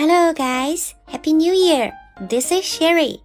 Hello, guys! Happy New Year! This is Sherry.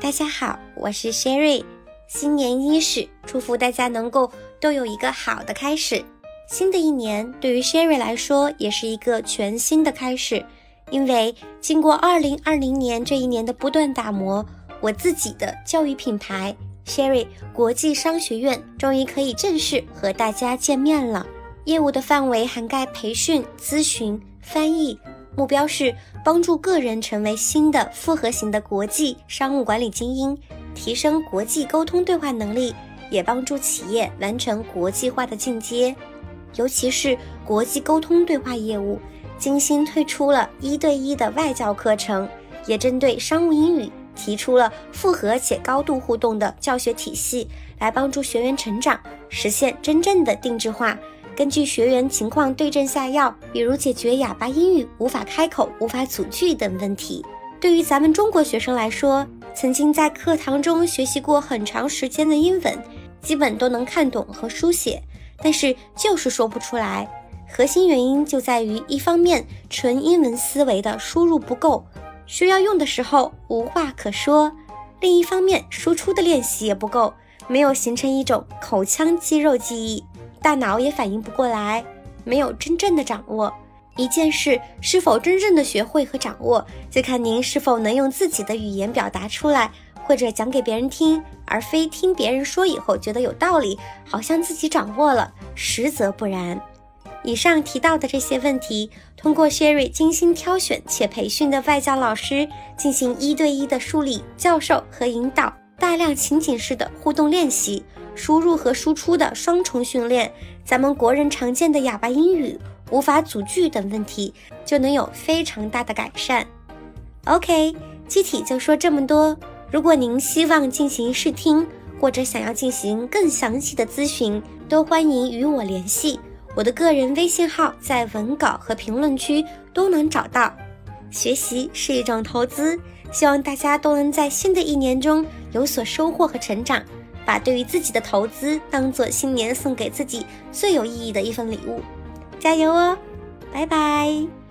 大家好，我是 Sherry。新年伊始，祝福大家能够都有一个好的开始。新的一年对于 Sherry 来说也是一个全新的开始，因为经过2020年这一年的不断打磨，我自己的教育品牌 Sherry 国际商学院终于可以正式和大家见面了。业务的范围涵盖培训、咨询、翻译，目标是帮助个人成为新的复合型的国际商务管理精英，提升国际沟通对话能力，也帮助企业完成国际化的进阶。尤其是国际沟通对话业务，精心推出了一对一的外教课程，也针对商务英语提出了复合且高度互动的教学体系，来帮助学员成长，实现真正的定制化。根据学员情况对症下药，比如解决哑巴英语无法开口、无法组句等问题。对于咱们中国学生来说，曾经在课堂中学习过很长时间的英文，基本都能看懂和书写，但是就是说不出来。核心原因就在于，一方面纯英文思维的输入不够，需要用的时候无话可说；另一方面输出的练习也不够，没有形成一种口腔肌肉记忆。大脑也反应不过来，没有真正的掌握一件事是否真正的学会和掌握，就看您是否能用自己的语言表达出来，或者讲给别人听，而非听别人说以后觉得有道理，好像自己掌握了，实则不然。以上提到的这些问题，通过 Sherry 精心挑选且培训的外教老师进行一对一的梳理、教授和引导，大量情景式的互动练习。输入和输出的双重训练，咱们国人常见的哑巴英语、无法组句等问题就能有非常大的改善。OK，具体就说这么多。如果您希望进行试听，或者想要进行更详细的咨询，都欢迎与我联系。我的个人微信号在文稿和评论区都能找到。学习是一种投资，希望大家都能在新的一年中有所收获和成长。把对于自己的投资当做新年送给自己最有意义的一份礼物，加油哦！拜拜。